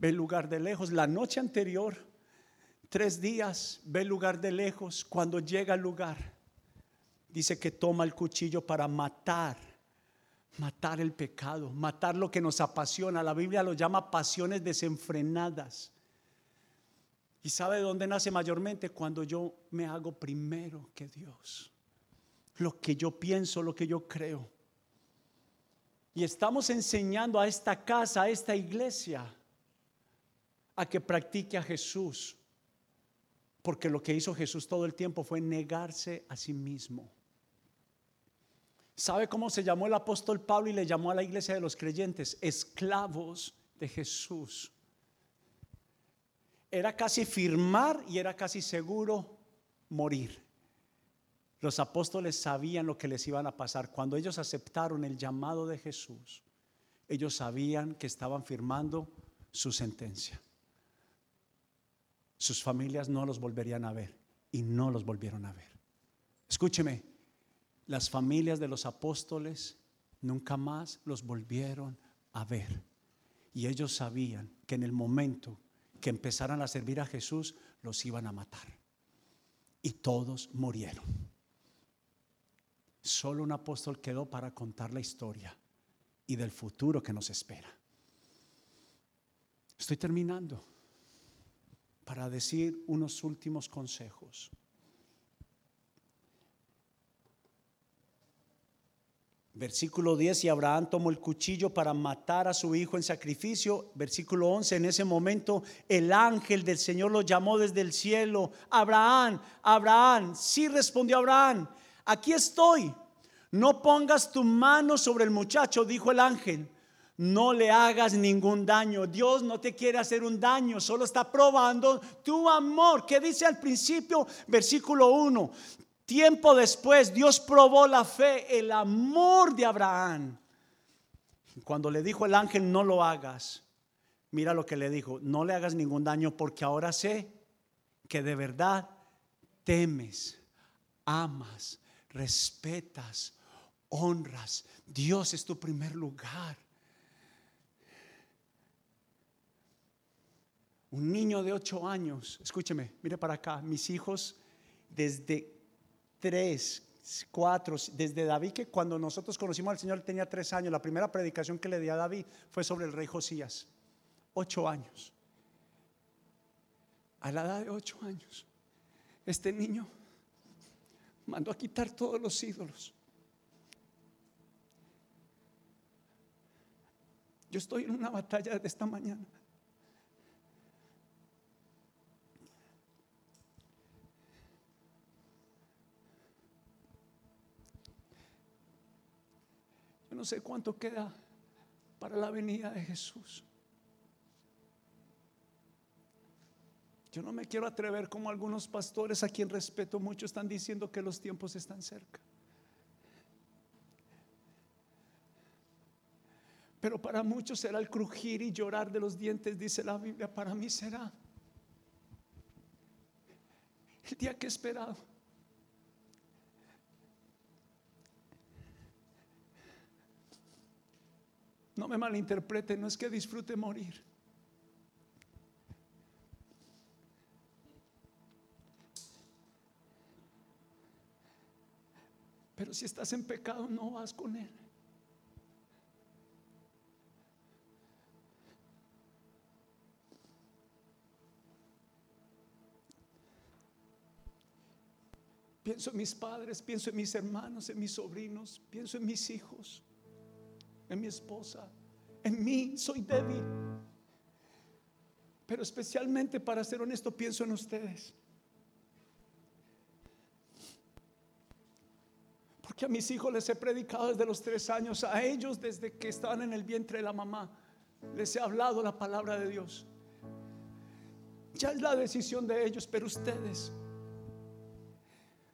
ve el lugar de lejos. La noche anterior, tres días, ve el lugar de lejos. Cuando llega al lugar, dice que toma el cuchillo para matar, matar el pecado, matar lo que nos apasiona. La Biblia lo llama pasiones desenfrenadas. ¿Y sabe de dónde nace mayormente? Cuando yo me hago primero que Dios. Lo que yo pienso, lo que yo creo. Y estamos enseñando a esta casa, a esta iglesia, a que practique a Jesús. Porque lo que hizo Jesús todo el tiempo fue negarse a sí mismo. ¿Sabe cómo se llamó el apóstol Pablo y le llamó a la iglesia de los creyentes? Esclavos de Jesús era casi firmar y era casi seguro morir. Los apóstoles sabían lo que les iban a pasar. Cuando ellos aceptaron el llamado de Jesús, ellos sabían que estaban firmando su sentencia. Sus familias no los volverían a ver y no los volvieron a ver. Escúcheme, las familias de los apóstoles nunca más los volvieron a ver. Y ellos sabían que en el momento que empezaran a servir a Jesús, los iban a matar. Y todos murieron. Solo un apóstol quedó para contar la historia y del futuro que nos espera. Estoy terminando para decir unos últimos consejos. Versículo 10, y Abraham tomó el cuchillo para matar a su hijo en sacrificio. Versículo 11, en ese momento el ángel del Señor lo llamó desde el cielo. Abraham, Abraham, sí respondió Abraham, aquí estoy. No pongas tu mano sobre el muchacho, dijo el ángel. No le hagas ningún daño. Dios no te quiere hacer un daño, solo está probando tu amor. ¿Qué dice al principio? Versículo 1. Tiempo después, Dios probó la fe, el amor de Abraham. Cuando le dijo el ángel, no lo hagas, mira lo que le dijo, no le hagas ningún daño porque ahora sé que de verdad temes, amas, respetas, honras. Dios es tu primer lugar. Un niño de ocho años, escúcheme, mire para acá, mis hijos desde tres, cuatro, desde David, que cuando nosotros conocimos al Señor tenía tres años, la primera predicación que le di a David fue sobre el rey Josías, ocho años. A la edad de ocho años, este niño mandó a quitar todos los ídolos. Yo estoy en una batalla de esta mañana. No sé cuánto queda para la venida de Jesús. Yo no me quiero atrever como algunos pastores a quien respeto mucho están diciendo que los tiempos están cerca. Pero para muchos será el crujir y llorar de los dientes, dice la Biblia. Para mí será el día que he esperado. No me malinterprete, no es que disfrute morir. Pero si estás en pecado, no vas con Él. Pienso en mis padres, pienso en mis hermanos, en mis sobrinos, pienso en mis hijos, en mi esposa, en mí, soy débil. Pero especialmente, para ser honesto, pienso en ustedes. Porque a mis hijos les he predicado desde los tres años, a ellos desde que estaban en el vientre de la mamá, les he hablado la palabra de Dios. Ya es la decisión de ellos, pero ustedes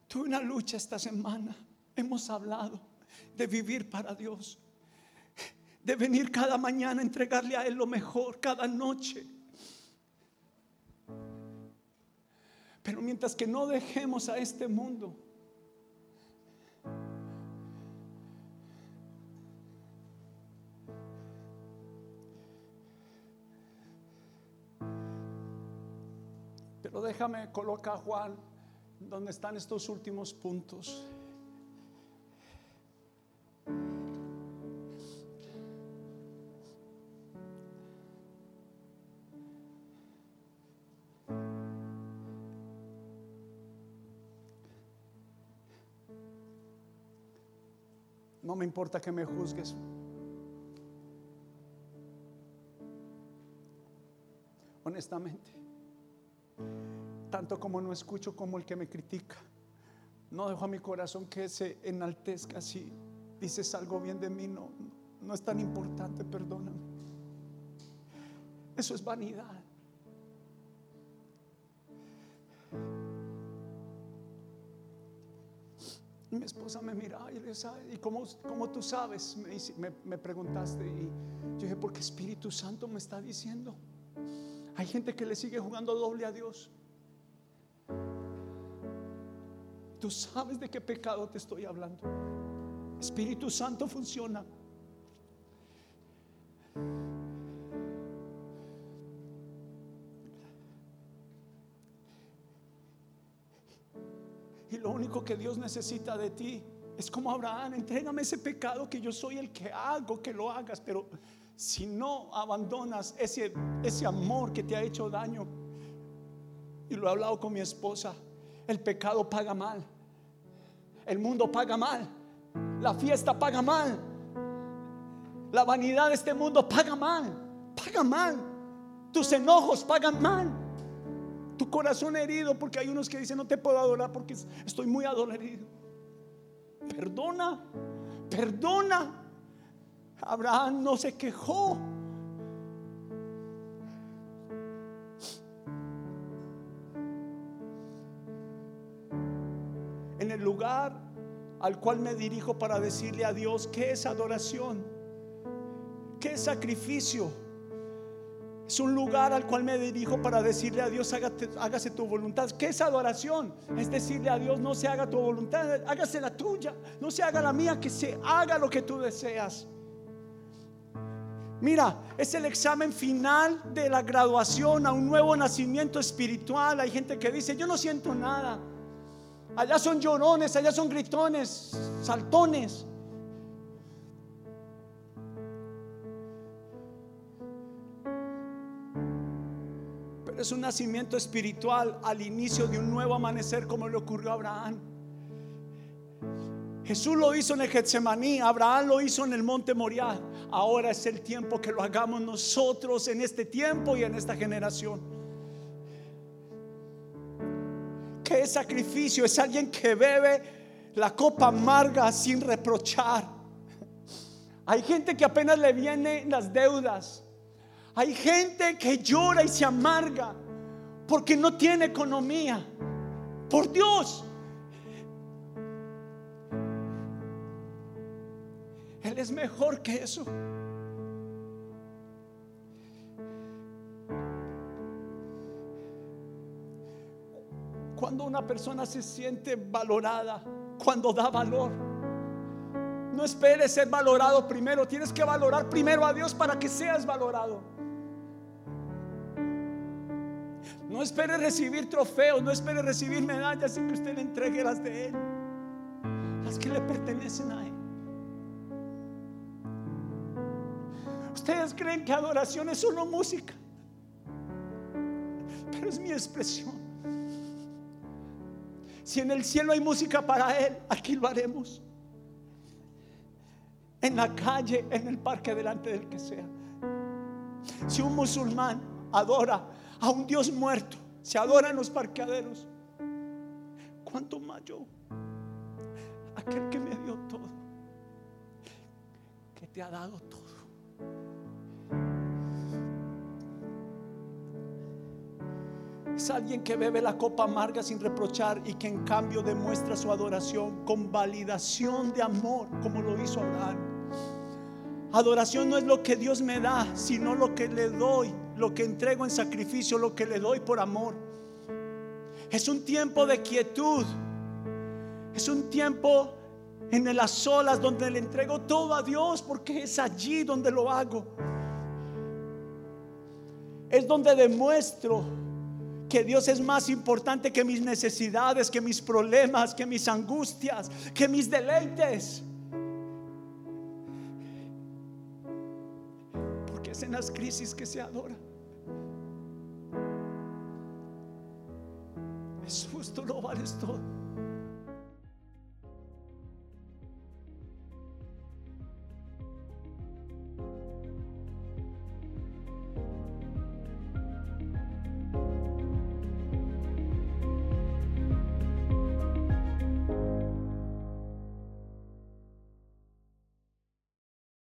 Tuve una lucha esta semana. Hemos hablado de vivir para Dios. De venir cada mañana a entregarle a Él lo mejor, cada noche. Pero mientras que no dejemos a este mundo, pero déjame colocar Juan ¿Dónde están estos últimos puntos? No me importa que me juzgues. Honestamente tanto como no escucho como el que me critica. No dejo a mi corazón que se enaltezca si dices algo bien de mí, no, no es tan importante, perdóname. Eso es vanidad. Mi esposa me mira y le dice, ¿y cómo, tú sabes? Me, me preguntaste y yo dije, porque Espíritu Santo me está diciendo. Hay gente que le sigue jugando doble a Dios. Tú sabes de qué pecado te estoy hablando. Espíritu Santo funciona. Lo único que Dios necesita de ti es como Abraham, entrégame ese pecado que yo soy el que hago, que lo hagas, pero si no abandonas ese, ese amor que te ha hecho daño, y lo he hablado con mi esposa, el pecado paga mal. El mundo paga mal. La fiesta paga mal. La vanidad de este mundo paga mal. Paga mal. Tus enojos pagan mal. Tu corazón herido porque hay unos que dicen no te puedo adorar porque estoy muy adolorido. Perdona. Perdona. Abraham no se quejó. lugar al cual me dirijo para decirle a Dios qué es adoración, qué es sacrificio. Es un lugar al cual me dirijo para decirle a Dios, hágase tu voluntad. ¿Qué es adoración? Es decirle a Dios, no se haga tu voluntad, hágase la tuya, no se haga la mía, que se haga lo que tú deseas. Mira, es el examen final de la graduación a un nuevo nacimiento espiritual. Hay gente que dice, yo no siento nada. Allá son llorones, allá son gritones, saltones. Es un nacimiento espiritual al inicio de un nuevo amanecer como le ocurrió a Abraham. Jesús lo hizo en el Getsemaní, Abraham lo hizo en el monte Moriah. Ahora es el tiempo que lo hagamos nosotros en este tiempo y en esta generación. que es sacrificio, es alguien que bebe la copa amarga sin reprochar. Hay gente que apenas le vienen las deudas. Hay gente que llora y se amarga porque no tiene economía. Por Dios. Él es mejor que eso. Cuando una persona se siente valorada, cuando da valor, No esperes ser valorado primero. Tienes que valorar primero a Dios para que seas valorado. No espere recibir trofeos, no espere recibir medallas sin que usted le entregue las de Él, las que le pertenecen a Él. Ustedes creen que adoración es solo música, pero es mi expresión. Si en el cielo hay música para Él, aquí lo haremos. En la calle, en el parque, delante del que sea. Si un musulmán adora a un Dios muerto, se adora en los parqueaderos, ¿cuánto más yo? Aquel que me dio todo, que te ha dado todo. Es alguien que bebe la copa amarga sin reprochar y que en cambio demuestra su adoración con validación de amor, como lo hizo Abraham. Adoración no es lo que Dios me da, sino lo que le doy, lo que entrego en sacrificio, lo que le doy por amor. Es un tiempo de quietud. Es un tiempo en las olas donde le entrego todo a Dios porque es allí donde lo hago. Es donde demuestro que Dios es más importante que mis necesidades, que mis problemas, que mis angustias, que mis deleites. En las crisis que se adora. Jesús, tú lo vales todo.